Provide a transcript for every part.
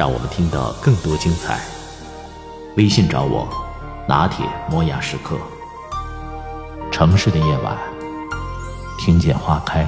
让我们听到更多精彩。微信找我，拿铁磨牙时刻。城市的夜晚，听见花开。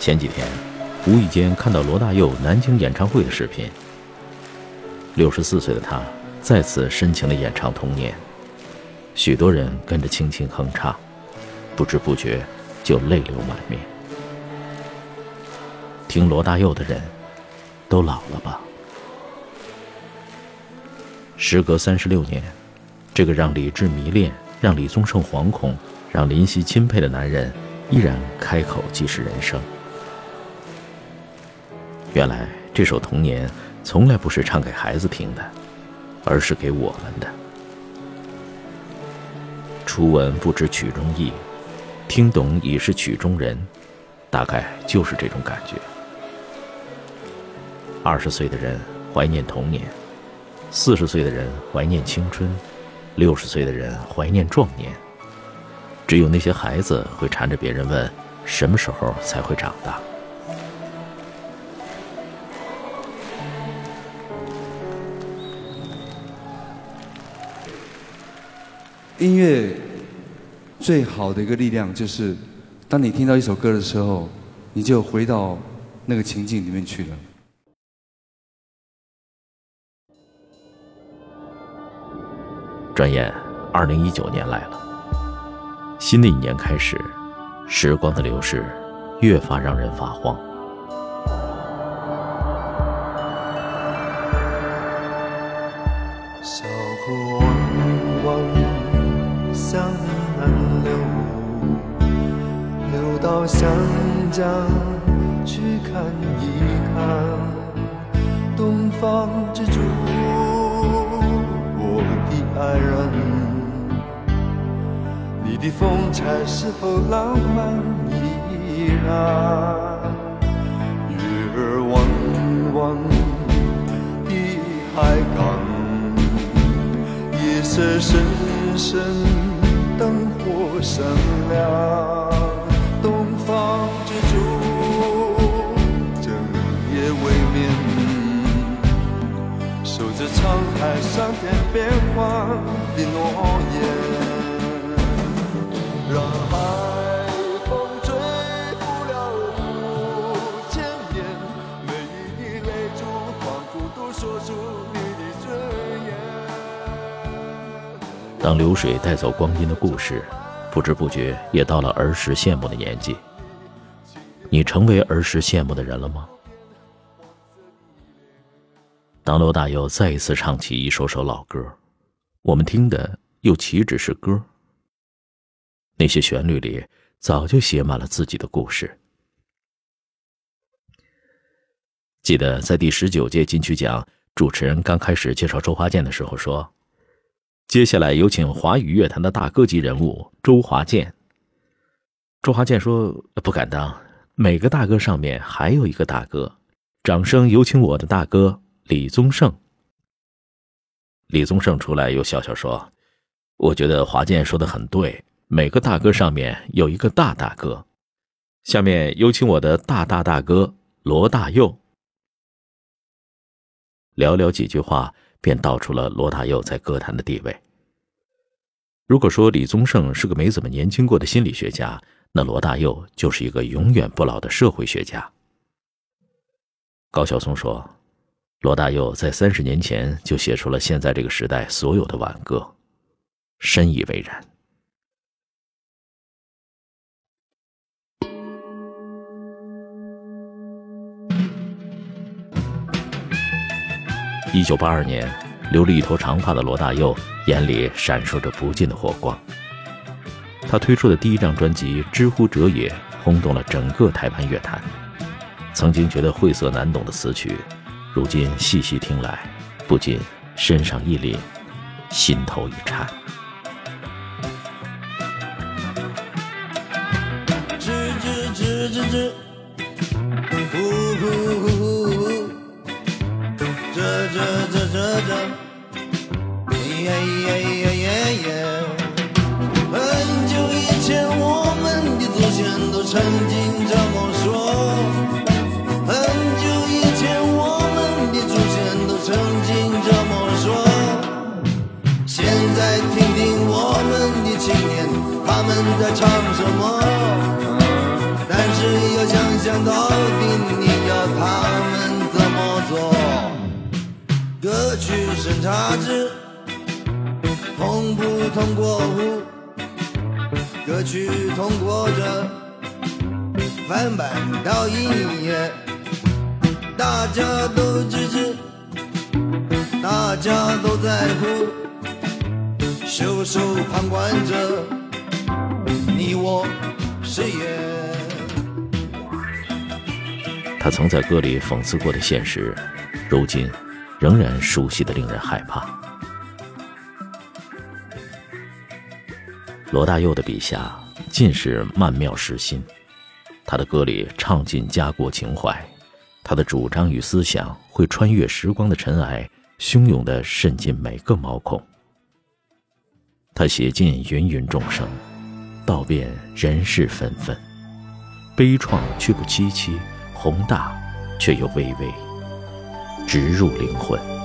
前几天，无意间看到罗大佑南京演唱会的视频。六十四岁的他再次深情地演唱《童年》，许多人跟着轻轻哼唱，不知不觉就泪流满面。听罗大佑的人，都老了吧？时隔三十六年，这个让李志迷恋、让李宗盛惶恐、让林夕钦佩的男人，依然开口即是人生。原来这首《童年》从来不是唱给孩子听的，而是给我们的。初闻不知曲中意，听懂已是曲中人，大概就是这种感觉。二十岁的人怀念童年，四十岁的人怀念青春，六十岁的人怀念壮年。只有那些孩子会缠着别人问：什么时候才会长大？音乐最好的一个力量就是，当你听到一首歌的时候，你就回到那个情境里面去了。转眼，二零一九年来了。新的一年开始，时光的流逝越发让人发慌。小河弯弯向南流，流到湘江去看一看东方之珠，我的爱人。你的风采是否浪漫依然？月儿弯弯的海港。夜色深深，火闪亮，东方之珠，整夜未眠，守着沧海桑田变幻的诺言，让海风吹拂了五千年，每一滴泪珠仿佛都说出你的尊严。当流水带走光阴的故事，不知不觉也到了儿时羡慕的年纪。你成为儿时羡慕的人了吗？当罗大佑再一次唱起一首首老歌，我们听的又岂止是歌？那些旋律里早就写满了自己的故事。记得在第十九届金曲奖，主持人刚开始介绍周华健的时候说。接下来有请华语乐坛的大哥级人物周华健。周华健说：“不敢当，每个大哥上面还有一个大哥。”掌声有请我的大哥李宗盛。李宗盛出来又笑笑说：“我觉得华健说的很对，每个大哥上面有一个大大哥。”下面有请我的大大大哥罗大佑。寥寥几句话。便道出了罗大佑在歌坛的地位。如果说李宗盛是个没怎么年轻过的心理学家，那罗大佑就是一个永远不老的社会学家。高晓松说：“罗大佑在三十年前就写出了现在这个时代所有的挽歌，深以为然。一九八二年，留了一头长发的罗大佑眼里闪烁着不尽的火光。他推出的第一张专辑《知乎者也》轰动了整个台湾乐坛。曾经觉得晦涩难懂的词曲，如今细细听来，不禁身上一凛，心头一颤。吱吱吱吱吱，呼呼呼，很久以前，我们的祖先都曾经这么说。很久以前，我们的祖先都曾经这么说。现在听听我们的青年，他们在唱什么？但是要想想到底你要他们怎么做？歌曲审查制通过？歌曲通过着，翻版到一页，大家都支持，大家都在乎，袖手旁观着，你我谁也。他曾在歌里讽刺过的现实，如今仍然熟悉的令人害怕。罗大佑的笔下尽是曼妙诗心，他的歌里唱尽家国情怀，他的主张与思想会穿越时光的尘埃，汹涌地渗进每个毛孔。他写尽芸芸众生，道遍人世纷纷，悲怆却不凄凄，宏大却又微微，直入灵魂。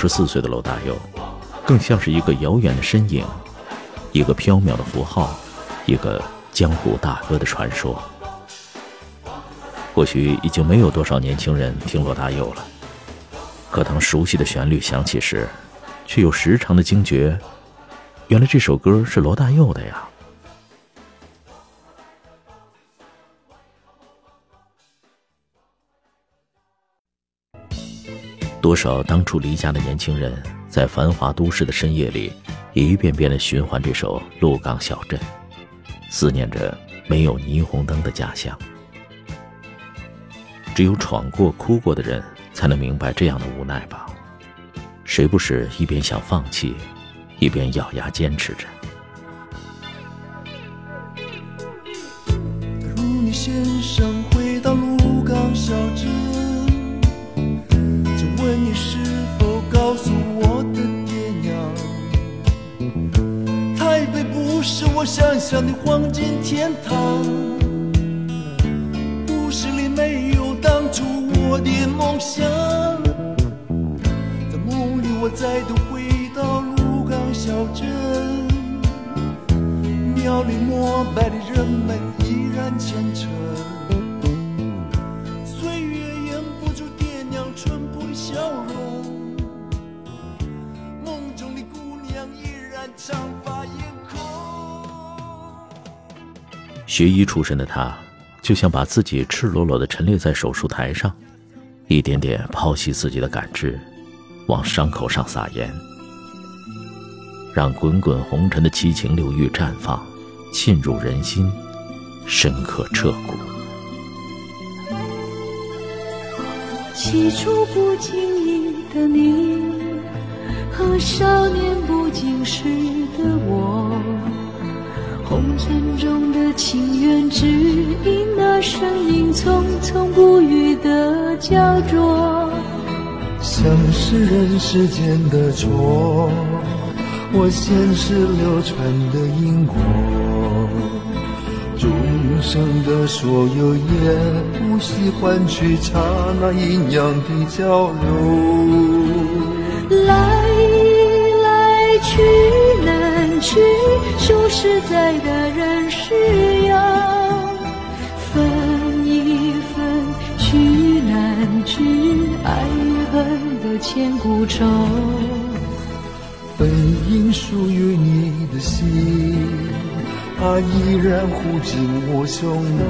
十四岁的罗大佑，更像是一个遥远的身影，一个飘渺的符号，一个江湖大哥的传说。或许已经没有多少年轻人听罗大佑了，可当熟悉的旋律响起时，却又时常的惊觉，原来这首歌是罗大佑的呀。多少当初离家的年轻人，在繁华都市的深夜里，一遍遍地循环这首《鹿港小镇》，思念着没有霓虹灯的家乡。只有闯过、哭过的人，才能明白这样的无奈吧。谁不是一边想放弃，一边咬牙坚持着？我想象的黄金天堂，故事里没有当初我的梦想，在梦里我再度回到鹿港小镇，庙里膜拜的人们依然虔诚，岁月掩不住爹娘淳朴的笑容，梦中的姑娘依然長学医出身的他，就像把自己赤裸裸地陈列在手术台上，一点点剖析自己的感知，往伤口上撒盐，让滚滚红尘的七情六欲绽放，沁入人心，深刻彻骨。起初不经意的你，和少年不经事的我，沉重的情缘，只因那声音匆匆不语的焦灼。像是人世间的错，我前世流传的因果，众生的所有也不惜换取刹那阴阳的交流。来来去去，数十载的人世要分一分，聚难聚，爱与恨的千古愁。本应属于你的心，它依然护紧我胸口。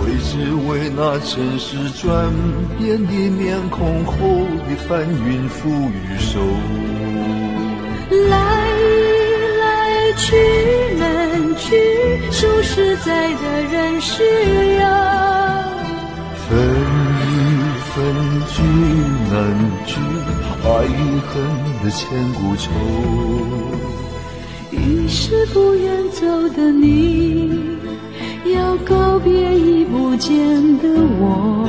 为只为那尘世转变的面孔后的翻云覆雨手。来来去难去，数十载的人世游分分聚难聚，爱与恨的千古愁。于是不愿走的你，要告别已不见的我。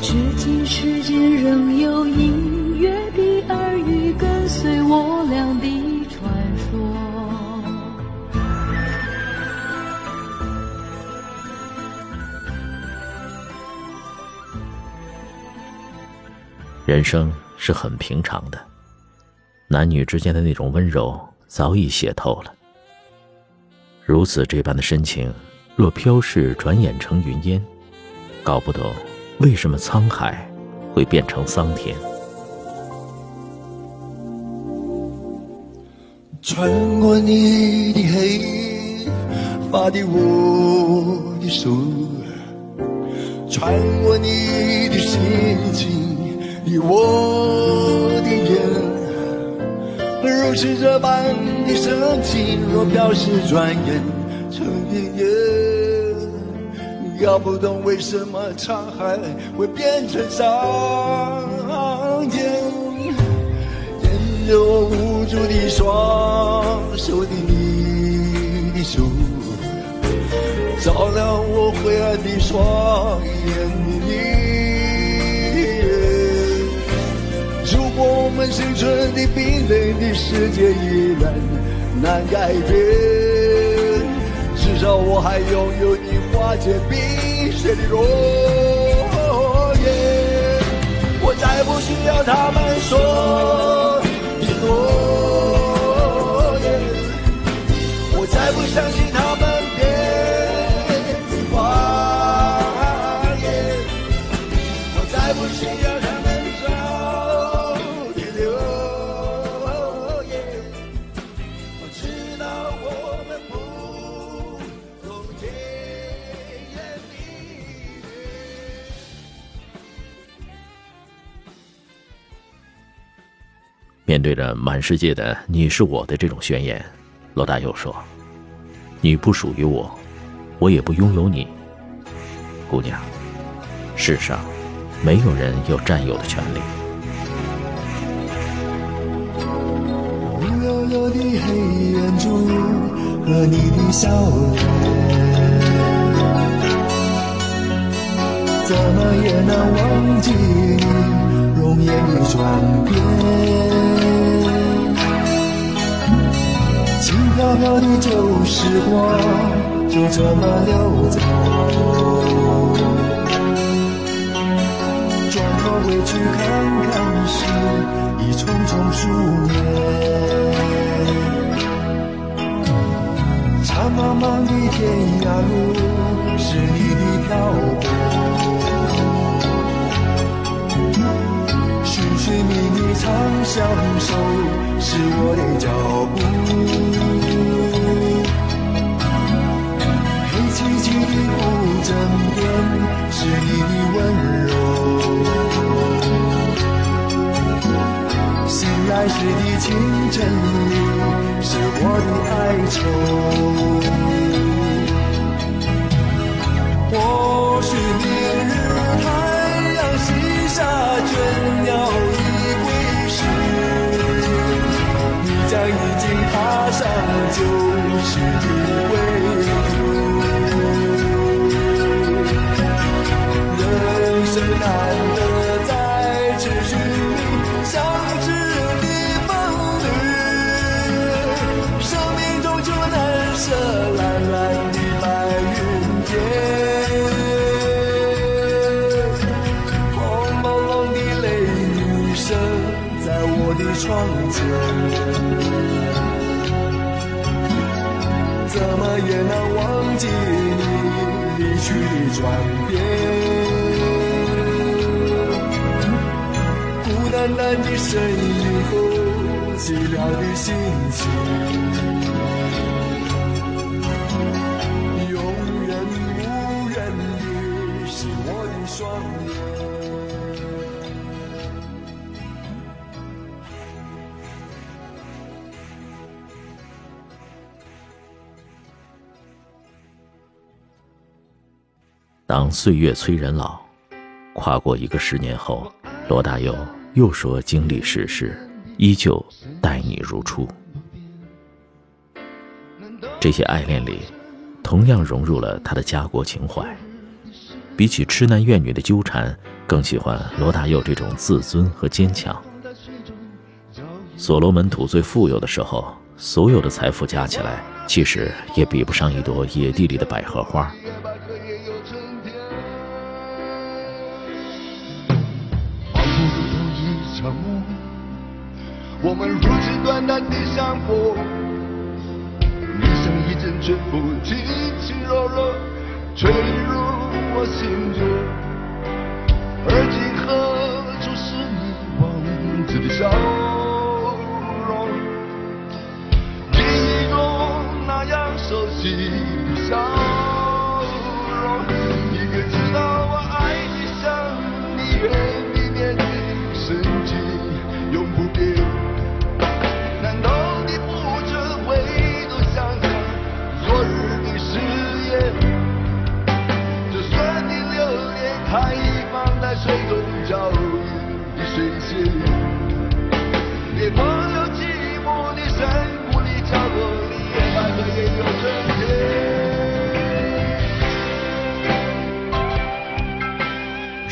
至今世间仍有隐，随我俩的传说。人生是很平常的，男女之间的那种温柔早已写透了。如此这般的深情，若飘逝，转眼成云烟，搞不懂为什么沧海会变成桑田。穿过你的黑发的我的手，穿过你的心情的我的眼。如此这般的深情，若飘逝转眼成云烟，搞不懂为什么沧海会变成桑。着我无助的双手的你的手，照亮我灰暗的双眼的你。如果我们生存的冰冷的世界依然难改变，至少我还拥有你化解冰雪的容颜。我再不需要他们说的诺言，我再不相信面对着满世界的“你是我的”这种宣言，罗大佑说：“你不属于我，我也不拥有你。姑娘，世上没有人有占有的权利。乌幽幽的黑眼珠和你的笑脸，怎么也难忘记容颜的转变。飘飘的旧时光就这么溜走，转头回去看看时，已匆匆数年。长茫茫的天涯路，是你的漂泊。寻寻觅觅长相守，是我的脚步。许你清晨里是我的哀愁，窗前。怎么也难忘记你离去的转变。孤单单的身影和寂寥的心情，当岁月催人老，跨过一个十年后，罗大佑又说经历世事，依旧待你如初。这些爱恋里，同样融入了他的家国情怀。比起痴男怨女的纠缠，更喜欢罗大佑这种自尊和坚强。所罗门土最富有的时候，所有的财富加起来，其实也比不上一朵野地里的百合花。的相逢，你像一阵春风，轻轻柔柔吹入我心中。而今何处是你往日的笑容？记忆中那样熟悉的笑容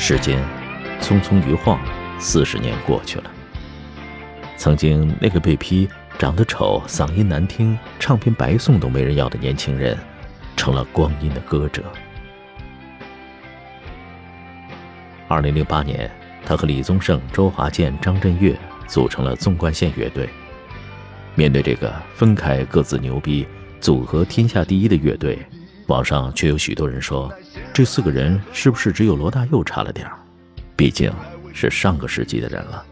时间匆匆一晃，四十年过去了。曾经那个被批长得丑、嗓音难听、唱片白送都没人要的年轻人，成了光阴的歌者。二零零八年，他和李宗盛、周华健、张震岳组成了纵贯线乐队。面对这个分开各自牛逼、组合天下第一的乐队，网上却有许多人说，这四个人是不是只有罗大佑差了点儿？毕竟是上个世纪的人了。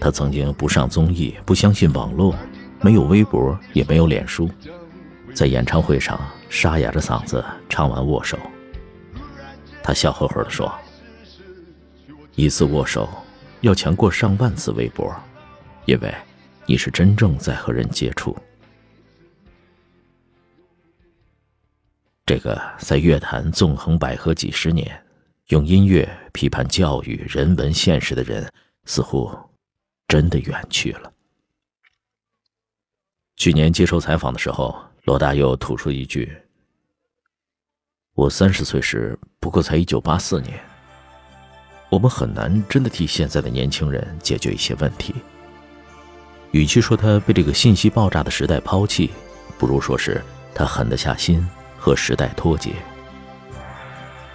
他曾经不上综艺，不相信网络，没有微博，也没有脸书，在演唱会上沙哑着嗓子唱完《握手》，他笑呵呵地说：“一次握手要强过上万次微博，因为你是真正在和人接触。”这个在乐坛纵横捭阖几十年，用音乐批判教育、人文现实的人，似乎真的远去了。去年接受采访的时候，罗大佑吐出一句：“我三十岁时，不过才一九八四年。我们很难真的替现在的年轻人解决一些问题。与其说他被这个信息爆炸的时代抛弃，不如说是他狠得下心。”和时代脱节。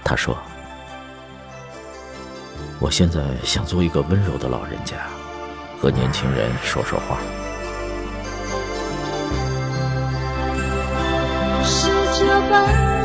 他说：“我现在想做一个温柔的老人家，和年轻人说说话。是这般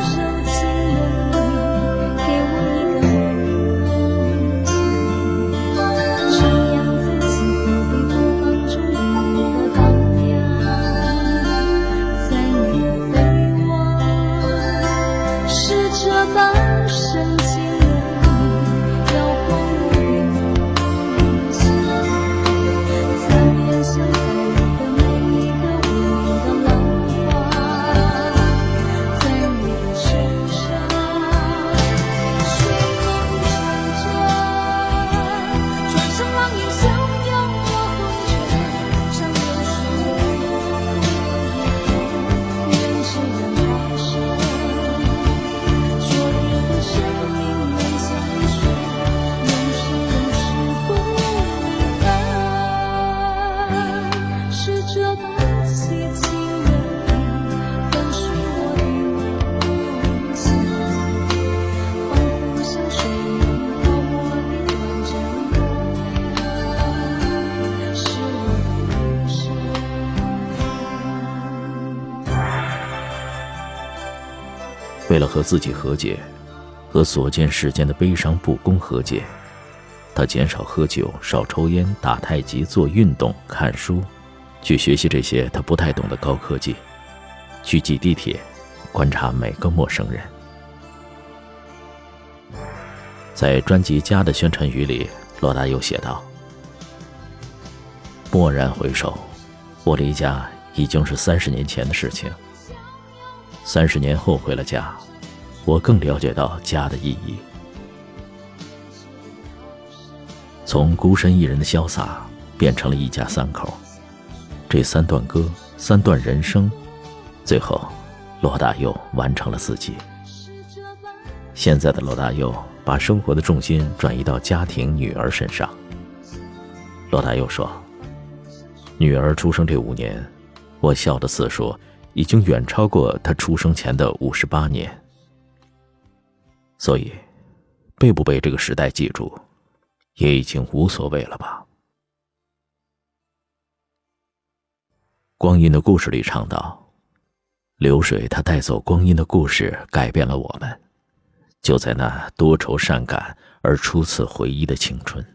自己和解，和所见世间的悲伤不公和解，他减少喝酒、少抽烟、打太极、做运动、看书，去学习这些他不太懂的高科技，去挤地铁，观察每个陌生人。在专辑《家》的宣传语里，罗大佑写道：“蓦然回首，我离家已经是三十年前的事情。三十年后回了家，我更了解到家的意义。从孤身一人的潇洒，变成了一家三口。这三段歌，三段人生，最后，罗大佑完成了自己。现在的罗大佑。”把生活的重心转移到家庭、女儿身上。罗大佑说：“女儿出生这五年，我笑的次数已经远超过她出生前的五十八年。所以，被不被这个时代记住，也已经无所谓了吧？”光阴的故事里唱道：“流水它带走光阴的故事，改变了我们。”就在那多愁善感而初次回忆的青春。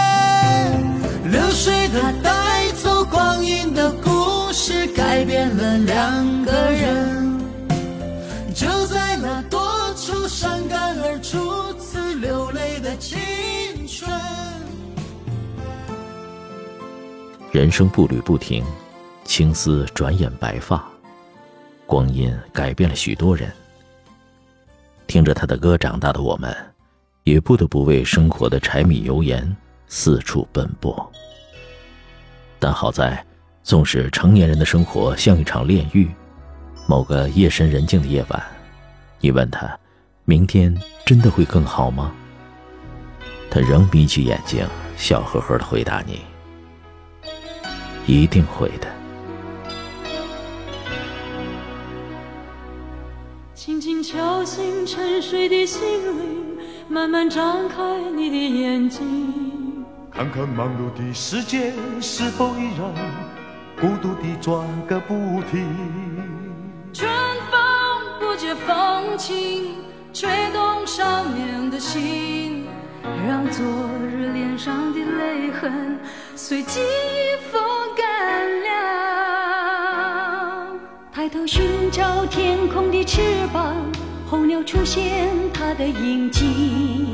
流水它带走光阴的故事，改变了两个人。就在那多愁善感而初次流泪的青春。人生步履不停，青丝转眼白发，光阴改变了许多人。听着他的歌长大的我们，也不得不为生活的柴米油盐四处奔波。但好在，纵使成年人的生活像一场炼狱。某个夜深人静的夜晚，你问他：“明天真的会更好吗？”他仍眯起眼睛，笑呵呵的回答你：“一定会的。”轻轻敲醒沉睡的心灵，慢慢张开你的眼睛，看看忙碌的世界是否依然孤独地转个不停。春风不解风情，吹动少年的心，让昨日脸上的泪痕随记忆风干了。抬头寻找天空的翅膀，候鸟出现它的影迹，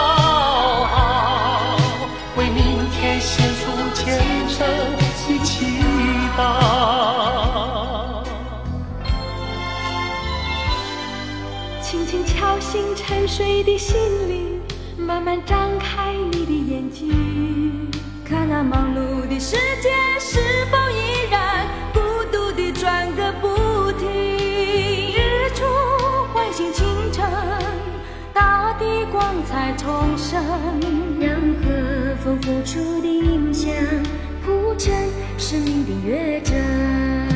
献出虔诚的祈祷。轻轻敲醒沉睡的心灵，慢慢张开你的眼睛，看那忙碌的世界是否依然孤独地转个不停。日出唤醒清晨，大地光彩重生，风拂出的音响铺成生命的乐章。